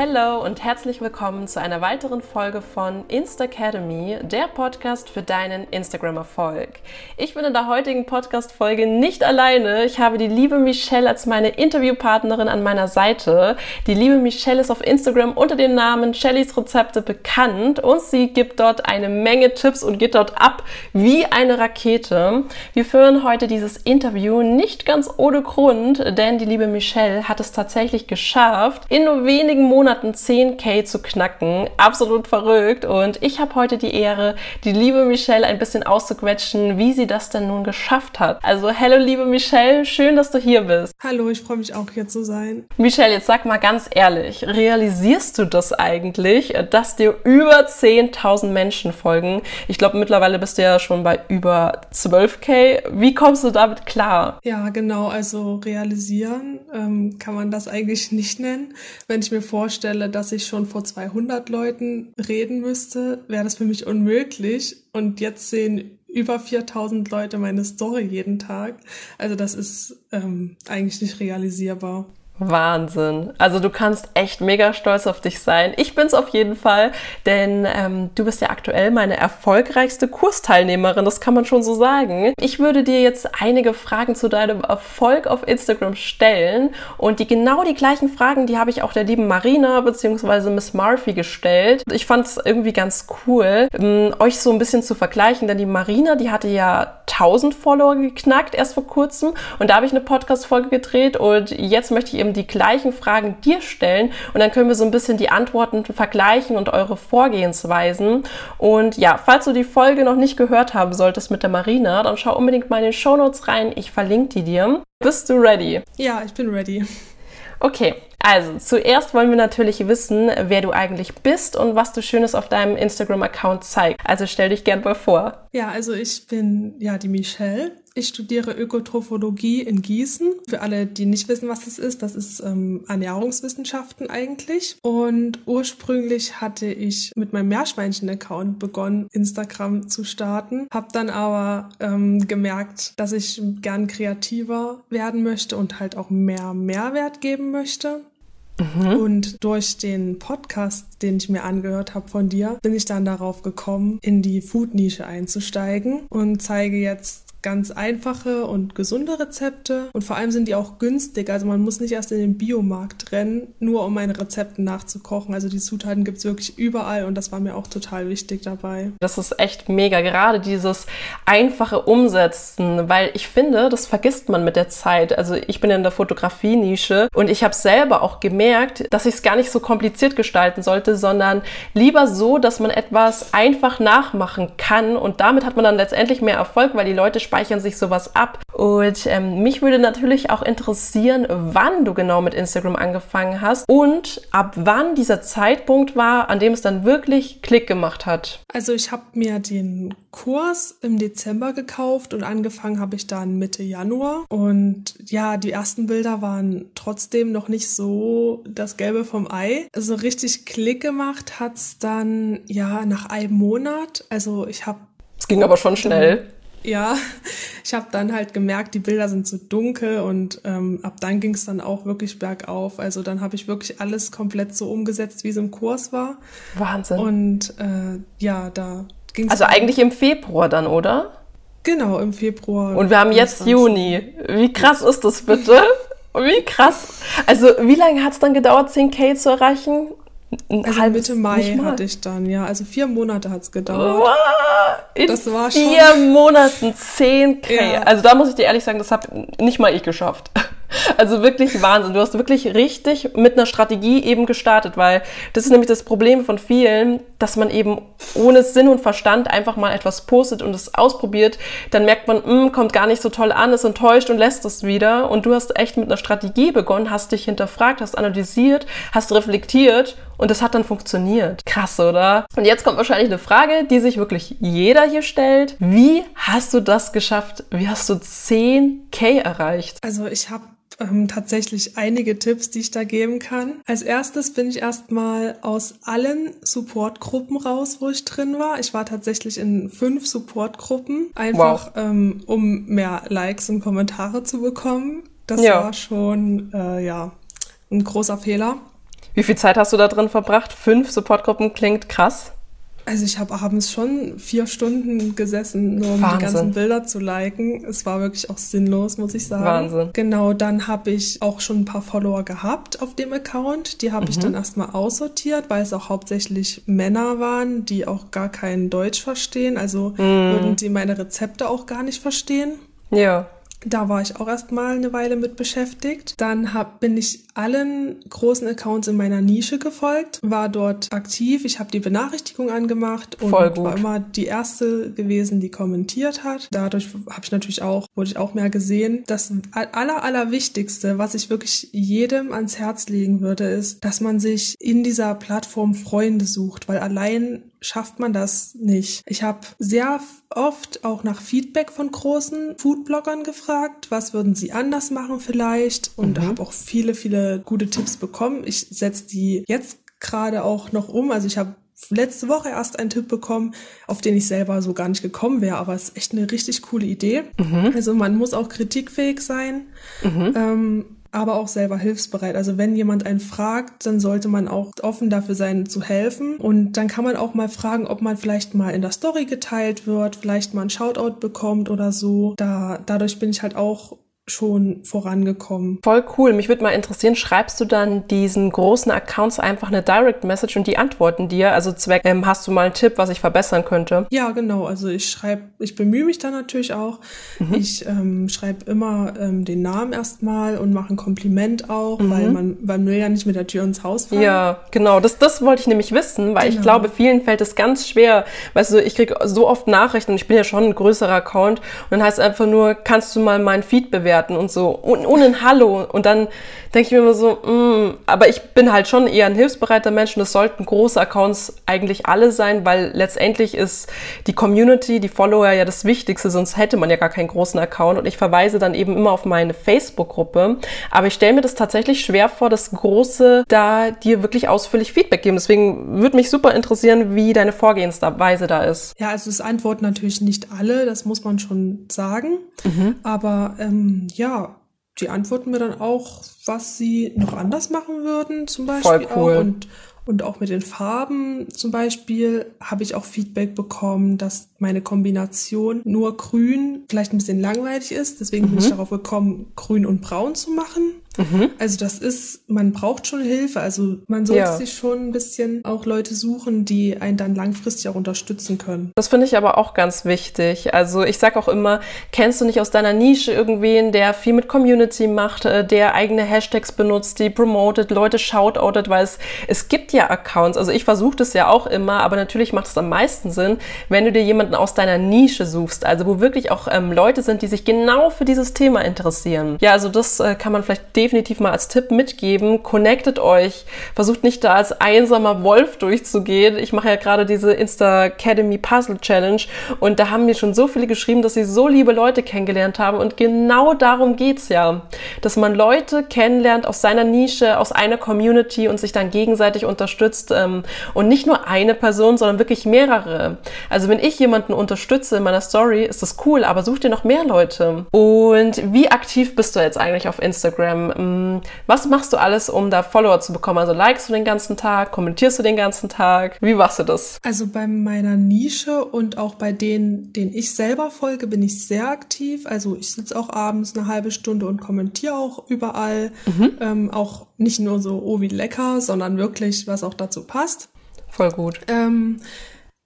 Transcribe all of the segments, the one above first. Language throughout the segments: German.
Hello und herzlich willkommen zu einer weiteren Folge von Insta Academy, der Podcast für deinen Instagram-Erfolg. Ich bin in der heutigen Podcast-Folge nicht alleine. Ich habe die liebe Michelle als meine Interviewpartnerin an meiner Seite. Die liebe Michelle ist auf Instagram unter dem Namen Shellys Rezepte bekannt und sie gibt dort eine Menge Tipps und geht dort ab wie eine Rakete. Wir führen heute dieses Interview nicht ganz ohne Grund, denn die liebe Michelle hat es tatsächlich geschafft, in nur wenigen Monaten Monaten 10k zu knacken. Absolut verrückt. Und ich habe heute die Ehre, die liebe Michelle ein bisschen auszuquetschen, wie sie das denn nun geschafft hat. Also, hello, liebe Michelle, schön, dass du hier bist. Hallo, ich freue mich auch hier zu sein. Michelle, jetzt sag mal ganz ehrlich, realisierst du das eigentlich, dass dir über 10.000 Menschen folgen? Ich glaube, mittlerweile bist du ja schon bei über 12k. Wie kommst du damit klar? Ja, genau. Also realisieren ähm, kann man das eigentlich nicht nennen. Wenn ich mir vorstelle, vorstelle, dass ich schon vor 200 Leuten reden müsste, wäre das für mich unmöglich. Und jetzt sehen über 4000 Leute meine Story jeden Tag. Also das ist ähm, eigentlich nicht realisierbar. Wahnsinn. Also du kannst echt mega stolz auf dich sein. Ich bin's auf jeden Fall, denn ähm, du bist ja aktuell meine erfolgreichste Kursteilnehmerin, das kann man schon so sagen. Ich würde dir jetzt einige Fragen zu deinem Erfolg auf Instagram stellen und die genau die gleichen Fragen, die habe ich auch der lieben Marina bzw. Miss Murphy gestellt. Ich fand es irgendwie ganz cool, ähm, euch so ein bisschen zu vergleichen, denn die Marina, die hatte ja 1000 Follower geknackt erst vor kurzem und da habe ich eine Podcast-Folge gedreht und jetzt möchte ich eben die gleichen Fragen dir stellen und dann können wir so ein bisschen die Antworten vergleichen und eure Vorgehensweisen. Und ja, falls du die Folge noch nicht gehört haben solltest mit der Marina, dann schau unbedingt mal in den Show Notes rein. Ich verlinke die dir. Bist du ready? Ja, ich bin ready. Okay, also zuerst wollen wir natürlich wissen, wer du eigentlich bist und was du Schönes auf deinem Instagram-Account zeigst. Also stell dich gern mal vor. Ja, also ich bin ja die Michelle. Ich studiere Ökotrophologie in Gießen. Für alle, die nicht wissen, was das ist, das ist ähm, Ernährungswissenschaften eigentlich. Und ursprünglich hatte ich mit meinem Meerschweinchen-Account begonnen, Instagram zu starten. Hab dann aber ähm, gemerkt, dass ich gern kreativer werden möchte und halt auch mehr Mehrwert geben möchte. Mhm. Und durch den Podcast, den ich mir angehört habe von dir, bin ich dann darauf gekommen, in die Food-Nische einzusteigen und zeige jetzt ganz einfache und gesunde Rezepte und vor allem sind die auch günstig. Also man muss nicht erst in den Biomarkt rennen, nur um meine Rezepte nachzukochen. Also die Zutaten gibt's wirklich überall und das war mir auch total wichtig dabei. Das ist echt mega, gerade dieses einfache Umsetzen, weil ich finde, das vergisst man mit der Zeit. Also ich bin in der Fotografie-Nische und ich habe selber auch gemerkt, dass ich es gar nicht so kompliziert gestalten sollte, sondern lieber so, dass man etwas einfach nachmachen kann und damit hat man dann letztendlich mehr Erfolg, weil die Leute speichern sich sowas ab. Und ähm, mich würde natürlich auch interessieren, wann du genau mit Instagram angefangen hast und ab wann dieser Zeitpunkt war, an dem es dann wirklich Klick gemacht hat. Also ich habe mir den Kurs im Dezember gekauft und angefangen habe ich dann Mitte Januar. Und ja, die ersten Bilder waren trotzdem noch nicht so das Gelbe vom Ei. Also richtig Klick gemacht hat's dann ja nach einem Monat. Also ich habe es ging aber schon schnell ja, ich habe dann halt gemerkt, die Bilder sind zu dunkel und ähm, ab dann ging es dann auch wirklich bergauf. Also dann habe ich wirklich alles komplett so umgesetzt, wie es im Kurs war. Wahnsinn. Und äh, ja, da ging es. Also eigentlich im Februar dann, oder? Genau, im Februar. Und wir haben jetzt Juni. Wie krass ist das bitte? Wie krass. Also wie lange hat es dann gedauert, 10k zu erreichen? Ein also Mitte Mai hatte ich dann, ja. Also vier Monate hat's gedauert. Wow, in das war schon vier Monaten 10k. Ja. Also da muss ich dir ehrlich sagen, das habe nicht mal ich geschafft. Also wirklich Wahnsinn. Du hast wirklich richtig mit einer Strategie eben gestartet, weil das ist nämlich das Problem von vielen, dass man eben ohne Sinn und Verstand einfach mal etwas postet und es ausprobiert. Dann merkt man, mh, hm, kommt gar nicht so toll an, ist enttäuscht und lässt es wieder. Und du hast echt mit einer Strategie begonnen, hast dich hinterfragt, hast analysiert, hast reflektiert und es hat dann funktioniert. Krass, oder? Und jetzt kommt wahrscheinlich eine Frage, die sich wirklich jeder hier stellt. Wie hast du das geschafft? Wie hast du 10k erreicht? Also ich habe ähm, tatsächlich einige Tipps, die ich da geben kann. Als erstes bin ich erstmal aus allen Supportgruppen raus, wo ich drin war. Ich war tatsächlich in fünf Supportgruppen, einfach wow. ähm, um mehr Likes und Kommentare zu bekommen. Das ja. war schon äh, ja ein großer Fehler. Wie viel Zeit hast du da drin verbracht? Fünf Supportgruppen klingt krass. Also ich habe abends schon vier Stunden gesessen, nur um Wahnsinn. die ganzen Bilder zu liken. Es war wirklich auch sinnlos, muss ich sagen. Wahnsinn. Genau, dann habe ich auch schon ein paar Follower gehabt auf dem Account. Die habe mhm. ich dann erstmal aussortiert, weil es auch hauptsächlich Männer waren, die auch gar kein Deutsch verstehen. Also mhm. würden die meine Rezepte auch gar nicht verstehen. Ja. Da war ich auch erstmal eine Weile mit beschäftigt. Dann hab, bin ich allen großen Accounts in meiner Nische gefolgt, war dort aktiv. Ich habe die Benachrichtigung angemacht und war immer die erste gewesen, die kommentiert hat. Dadurch habe ich natürlich auch, wurde ich auch mehr gesehen. Das aller, allerwichtigste, was ich wirklich jedem ans Herz legen würde, ist, dass man sich in dieser Plattform Freunde sucht, weil allein schafft man das nicht. Ich habe sehr oft auch nach Feedback von großen Foodbloggern gefragt, was würden sie anders machen vielleicht und mhm. habe auch viele, viele gute Tipps bekommen. Ich setze die jetzt gerade auch noch um. Also ich habe letzte Woche erst einen Tipp bekommen, auf den ich selber so gar nicht gekommen wäre, aber es ist echt eine richtig coole Idee. Mhm. Also man muss auch kritikfähig sein. Mhm. Ähm, aber auch selber hilfsbereit. Also wenn jemand einen fragt, dann sollte man auch offen dafür sein, zu helfen. Und dann kann man auch mal fragen, ob man vielleicht mal in der Story geteilt wird, vielleicht mal ein Shoutout bekommt oder so. Da, dadurch bin ich halt auch schon vorangekommen. Voll cool. Mich würde mal interessieren, schreibst du dann diesen großen Accounts einfach eine Direct Message und die antworten dir? Also Zweck, ähm, hast du mal einen Tipp, was ich verbessern könnte? Ja, genau. Also ich schreibe, ich bemühe mich da natürlich auch. Mhm. Ich ähm, schreibe immer ähm, den Namen erstmal und mache ein Kompliment auch, mhm. weil man, man will ja nicht mit der Tür ins Haus fallen. Ja, genau. Das, das wollte ich nämlich wissen, weil genau. ich glaube, vielen fällt es ganz schwer. Weißt du, ich kriege so oft Nachrichten und ich bin ja schon ein größerer Account und dann heißt es einfach nur, kannst du mal mein Feed bewerten? Bewerten und so und ohne ein Hallo. Und dann denke ich mir immer so, mm, aber ich bin halt schon eher ein hilfsbereiter Mensch und es sollten große Accounts eigentlich alle sein, weil letztendlich ist die Community, die Follower ja das Wichtigste, sonst hätte man ja gar keinen großen Account. Und ich verweise dann eben immer auf meine Facebook-Gruppe. Aber ich stelle mir das tatsächlich schwer vor, das Große da dir wirklich ausführlich Feedback geben. Deswegen würde mich super interessieren, wie deine Vorgehensweise da ist. Ja, also es antworten natürlich nicht alle, das muss man schon sagen. Mhm. Aber ähm, ja, die antworten mir dann auch, was sie noch anders machen würden, zum Beispiel Voll cool. auch. Und, und auch mit den Farben zum Beispiel habe ich auch Feedback bekommen, dass meine Kombination nur grün vielleicht ein bisschen langweilig ist. Deswegen mhm. bin ich mhm. darauf gekommen, grün und braun zu machen. Mhm. Also das ist, man braucht schon Hilfe. Also man sollte ja. sich schon ein bisschen auch Leute suchen, die einen dann langfristig auch unterstützen können. Das finde ich aber auch ganz wichtig. Also ich sag auch immer, kennst du nicht aus deiner Nische irgendwen, der viel mit Community macht, äh, der eigene Hashtags benutzt, die promotet, Leute shoutoutet, weil es, es gibt ja Accounts. Also ich versuche das ja auch immer, aber natürlich macht es am meisten Sinn, wenn du dir jemanden aus deiner Nische suchst. Also wo wirklich auch ähm, Leute sind, die sich genau für dieses Thema interessieren. Ja, also das äh, kann man vielleicht definitiv mal als Tipp mitgeben. Connectet euch. Versucht nicht da als einsamer Wolf durchzugehen. Ich mache ja gerade diese Insta Academy Puzzle Challenge und da haben mir schon so viele geschrieben, dass sie so liebe Leute kennengelernt haben und genau darum geht's ja. Dass man Leute kennenlernt aus seiner Nische, aus einer Community und sich dann gegenseitig unterstützt ähm, und nicht nur eine Person, sondern wirklich mehrere. Also wenn ich jemanden unterstütze in meiner Story, ist das cool, aber such dir noch mehr Leute. Und wie aktiv bist du jetzt eigentlich auf Instagram? Ähm, was machst du alles, um da Follower zu bekommen? Also likest du den ganzen Tag, kommentierst du den ganzen Tag? Wie machst du das? Also bei meiner Nische und auch bei denen, denen ich selber folge, bin ich sehr aktiv. Also ich sitze auch abends eine halbe Stunde und kommentiere auch überall. Mhm. Ähm, auch nicht nur so, oh wie lecker, sondern wirklich, was auch dazu passt. Voll gut. Ähm,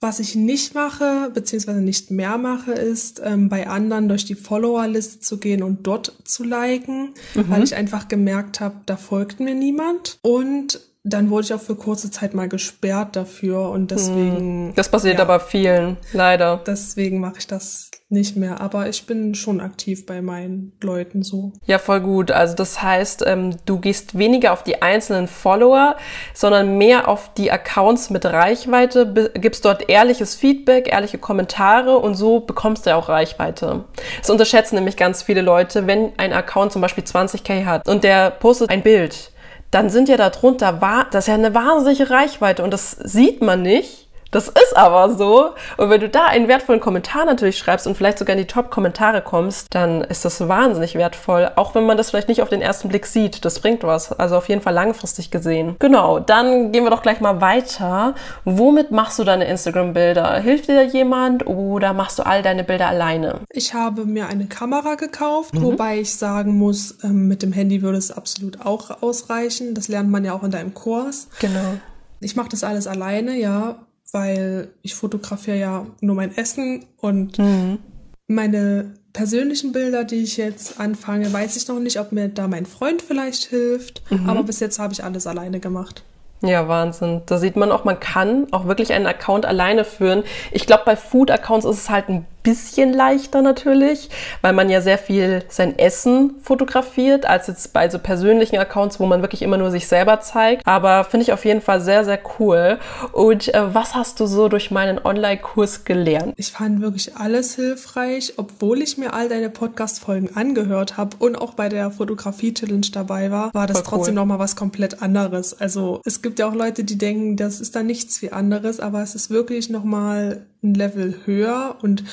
was ich nicht mache, beziehungsweise nicht mehr mache, ist, ähm, bei anderen durch die Followerliste zu gehen und dort zu liken, mhm. weil ich einfach gemerkt habe, da folgt mir niemand. Und dann wurde ich auch für kurze Zeit mal gesperrt dafür und deswegen. Hm. Das passiert ja, aber vielen, leider. Deswegen mache ich das nicht mehr, aber ich bin schon aktiv bei meinen Leuten so. Ja, voll gut. Also das heißt, ähm, du gehst weniger auf die einzelnen Follower, sondern mehr auf die Accounts mit Reichweite, gibst dort ehrliches Feedback, ehrliche Kommentare und so bekommst du ja auch Reichweite. Das unterschätzen nämlich ganz viele Leute, wenn ein Account zum Beispiel 20k hat und der postet ein Bild, dann sind ja darunter, das ist ja eine wahnsinnige Reichweite und das sieht man nicht Das ist aber so. Und wenn du da einen wertvollen Kommentar natürlich schreibst und vielleicht sogar in die Top-Kommentare kommst, dann ist das wahnsinnig wertvoll. Auch wenn man das vielleicht nicht auf den ersten Blick sieht. Das bringt was. Also auf jeden Fall langfristig gesehen. Genau, dann gehen wir doch gleich mal weiter. Womit machst du deine Instagram-Bilder? Hilft dir jemand oder machst du all deine Bilder alleine? Ich habe mir eine Kamera gekauft, mhm. wobei ich sagen muss, ähm, mit dem Handy würde es absolut auch ausreichen. Das lernt man ja auch in deinem Kurs. Genau. Ich mache das alles alleine, ja, weil ich fotografiere ja nur mein Essen und mhm. meine persönlichen Bilder, die ich jetzt anfange, weiß ich noch nicht, ob mir da mein Freund vielleicht hilft. Mhm. Aber bis jetzt habe ich alles alleine gemacht. Ja, Wahnsinn. Da sieht man auch, man kann auch wirklich einen Account alleine führen. Ich glaube, bei Food-Accounts ist es halt ein bisschen leichter natürlich, weil man ja sehr viel sein Essen fotografiert, als jetzt bei so persönlichen Accounts, wo man wirklich immer nur sich selber zeigt. Aber finde ich auf jeden Fall sehr, sehr cool. Und äh, was hast du so durch meinen Online-Kurs gelernt? Ich fand wirklich alles hilfreich, obwohl ich mir all deine Podcast-Folgen angehört habe und auch bei der Fotografie-Challenge dabei war, war das Voll trotzdem cool. nochmal was komplett anderes. Also es gibt ja auch Leute, die denken, das ist da nichts wie anderes, aber es ist wirklich nochmal ein Level höher und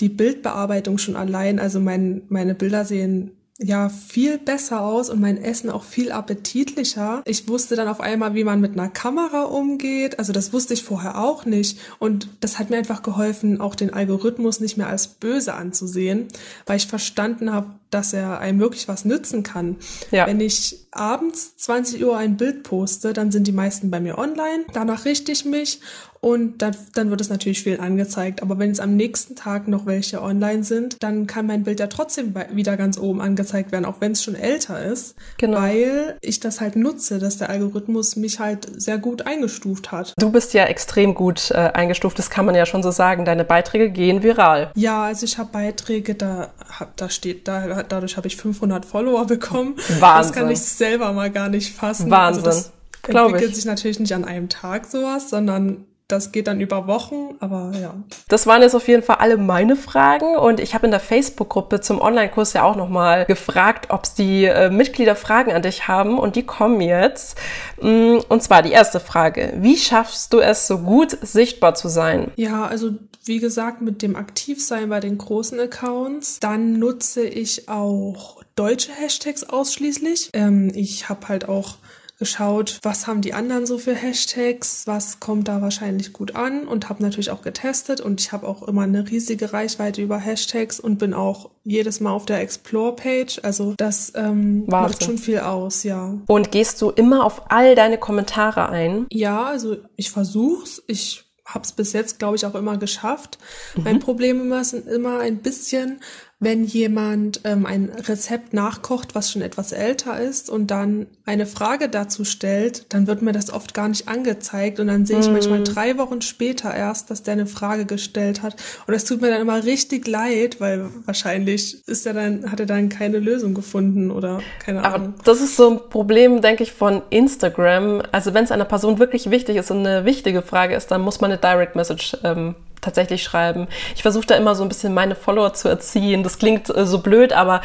die Bildbearbeitung schon allein, also mein, meine Bilder sehen ja viel besser aus und mein Essen auch viel appetitlicher. Ich wusste dann auf einmal, wie man mit einer Kamera umgeht. Also das wusste ich vorher auch nicht. Und das hat mir einfach geholfen, auch den Algorithmus nicht mehr als böse anzusehen, weil ich verstanden habe, dass er einem wirklich was nützen kann. Ja. Wenn ich abends 20 Uhr ein Bild poste, dann sind die meisten bei mir online. Danach richte ich mich und dann, dann wird es natürlich viel angezeigt. Aber wenn es am nächsten Tag noch welche online sind, dann kann mein Bild ja trotzdem wieder ganz oben angezeigt werden, auch wenn es schon älter ist. Genau. Weil ich das halt nutze, dass der Algorithmus mich halt sehr gut eingestuft hat. Du bist ja extrem gut äh, eingestuft, das kann man ja schon so sagen. Deine Beiträge gehen viral. Ja, also ich habe Beiträge, da, da steht, da, dadurch habe ich 500 Follower bekommen. Wahnsinn. Das kann ich selber mal gar nicht fassen. Wahnsinn. Also das entwickelt sich natürlich nicht an einem Tag sowas, sondern das geht dann über Wochen, aber ja. Das waren jetzt auf jeden Fall alle meine Fragen und ich habe in der Facebook-Gruppe zum Online-Kurs ja auch nochmal gefragt, ob die äh, Mitglieder Fragen an dich haben und die kommen jetzt. Mm, und zwar die erste Frage. Wie schaffst du es so gut sichtbar zu sein? Ja, also wie gesagt, mit dem Aktivsein bei den großen Accounts. Dann nutze ich auch deutsche Hashtags ausschließlich. Ähm, ich habe halt auch geschaut, was haben die anderen so für Hashtags, was kommt da wahrscheinlich gut an und habe natürlich auch getestet und ich habe auch immer eine riesige Reichweite über Hashtags und bin auch jedes Mal auf der Explore-Page. Also das ähm, macht schon viel aus, ja. Und gehst du immer auf all deine Kommentare ein? Ja, also ich versuch's. Ich habe es bis jetzt, glaube ich, auch immer geschafft. Mhm. Mein Problem immer sind immer ein bisschen, wenn jemand ähm, ein Rezept nachkocht, was schon etwas älter ist und dann eine Frage dazu stellt, dann wird mir das oft gar nicht angezeigt und dann sehe ich mm. manchmal drei Wochen später erst, dass der eine Frage gestellt hat und es tut mir dann immer richtig leid, weil wahrscheinlich ist er dann hat er dann keine Lösung gefunden oder keine Ahnung. Aber das ist so ein Problem, denke ich, von Instagram. Also wenn es einer Person wirklich wichtig ist und eine wichtige Frage ist, dann muss man eine Direct Message ähm, tatsächlich schreiben. Ich versuche da immer so ein bisschen meine Follower zu erziehen. Das klingt äh, so blöd, aber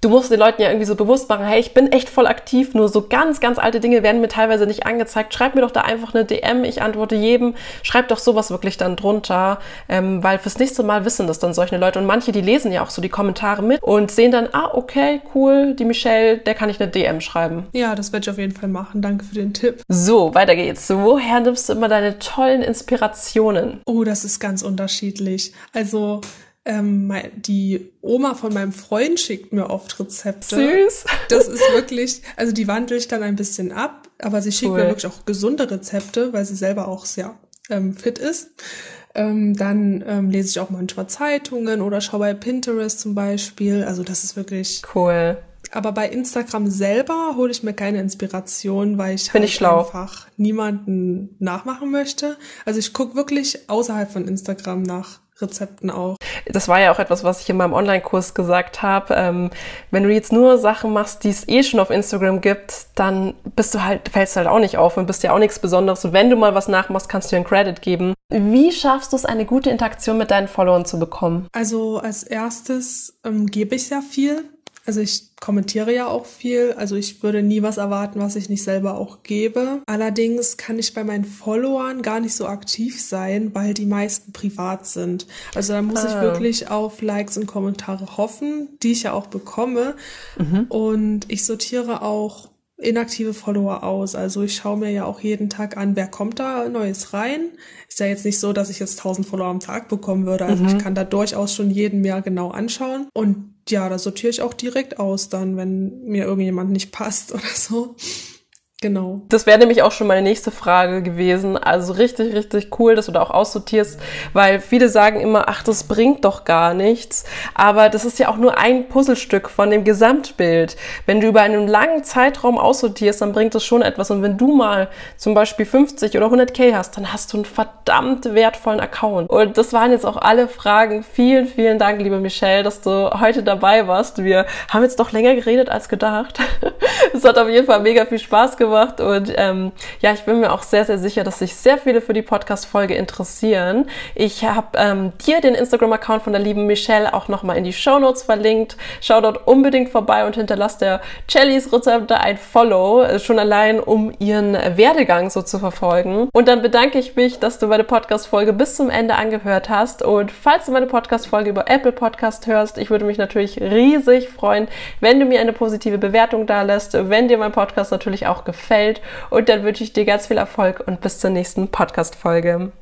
du musst den Leuten ja irgendwie so bewusst machen, hey, ich bin echt voll aktiv, nur so ganz, ganz alte Dinge werden mir teilweise nicht angezeigt. Schreib mir doch da einfach eine DM, ich antworte jedem. Schreib doch sowas wirklich dann drunter, ähm, weil fürs nächste Mal wissen das dann solche Leute. Und manche, die lesen ja auch so die Kommentare mit und sehen dann, ah, okay, cool, die Michelle, der kann ich eine DM schreiben. Ja, das werde ich auf jeden Fall machen. Danke für den Tipp. So, weiter geht's. Woher nimmst du immer deine tollen Inspirationen? Oh, das ist ganz unterschiedlich. Also, ähm, die Oma von meinem Freund schickt mir oft Rezepte. Süß. Das ist wirklich, also die wandle ich dann ein bisschen ab, aber sie schickt cool. mir wirklich auch gesunde Rezepte, weil sie selber auch sehr ähm, fit ist. Ähm, dann ähm, lese ich auch manchmal Zeitungen oder schaue bei Pinterest zum Beispiel. Also das ist wirklich cool. Aber bei Instagram selber hole ich mir keine Inspiration, weil ich halt ich einfach niemanden nachmachen möchte. Also ich gucke wirklich außerhalb von Instagram nach Rezepten auch. Das war ja auch etwas, was ich in meinem Online-Kurs gesagt habe. Ähm, wenn du jetzt nur Sachen machst, die es eh schon auf Instagram gibt, dann bist du halt, fällst du halt auch nicht auf und bist ja auch nichts Besonderes. Und wenn du mal was nachmachst, kannst du dir einen Credit geben. Wie schaffst du es, eine gute Interaktion mit deinen Followern zu bekommen? Also als erstes ähm, gebe ich sehr viel. Also ich kommentiere ja auch viel, also ich würde nie was erwarten, was ich nicht selber auch gebe. Allerdings kann ich bei meinen Followern gar nicht so aktiv sein, weil die meisten privat sind. Also da muss ah. ich wirklich auf Likes und Kommentare hoffen, die ich ja auch bekomme. Mhm. Und ich sortiere auch inaktive Follower aus. Also ich schaue mir ja auch jeden Tag an, wer kommt da Neues rein. Ist ja jetzt nicht so, dass ich jetzt 1000 Follower am Tag bekommen würde. Also mhm. ich kann da durchaus schon jeden mehr genau anschauen. Und ja, da sortiere ich auch direkt aus dann, wenn mir irgendjemand nicht passt oder so. Genau. Das wäre nämlich auch schon meine nächste Frage gewesen. Also richtig, richtig cool, dass du da auch aussortierst, weil viele sagen immer, ach, das bringt doch gar nichts. Aber das ist ja auch nur ein Puzzlestück von dem Gesamtbild. Wenn du über einen langen Zeitraum aussortierst, dann bringt das schon etwas. Und wenn du mal zum Beispiel 50 oder 100k hast, dann hast du einen verdammt wertvollen Account. Und das waren jetzt auch alle Fragen. Vielen, vielen Dank, liebe Michelle, dass du heute dabei warst. Wir haben jetzt doch länger geredet als gedacht. Es hat auf jeden Fall mega viel Spaß gemacht gemacht und ähm, ja, ich bin mir auch sehr, sehr sicher, dass sich sehr viele für die Podcast-Folge interessieren. Ich habe ähm, dir den Instagram-Account von der lieben Michelle auch nochmal in die Show Notes verlinkt. Schau dort unbedingt vorbei und hinterlass der Chellys Rezepte ein Follow, äh, schon allein, um ihren Werdegang so zu verfolgen. Und dann bedanke ich mich, dass du meine Podcast-Folge bis zum Ende angehört hast. Und falls du meine Podcast-Folge über Apple Podcast hörst, ich würde mich natürlich riesig freuen, wenn du mir eine positive Bewertung da lässt, wenn dir mein Podcast natürlich auch gefällt gefällt. Und dann wünsche ich dir ganz viel Erfolg und bis zur nächsten Podcast-Folge.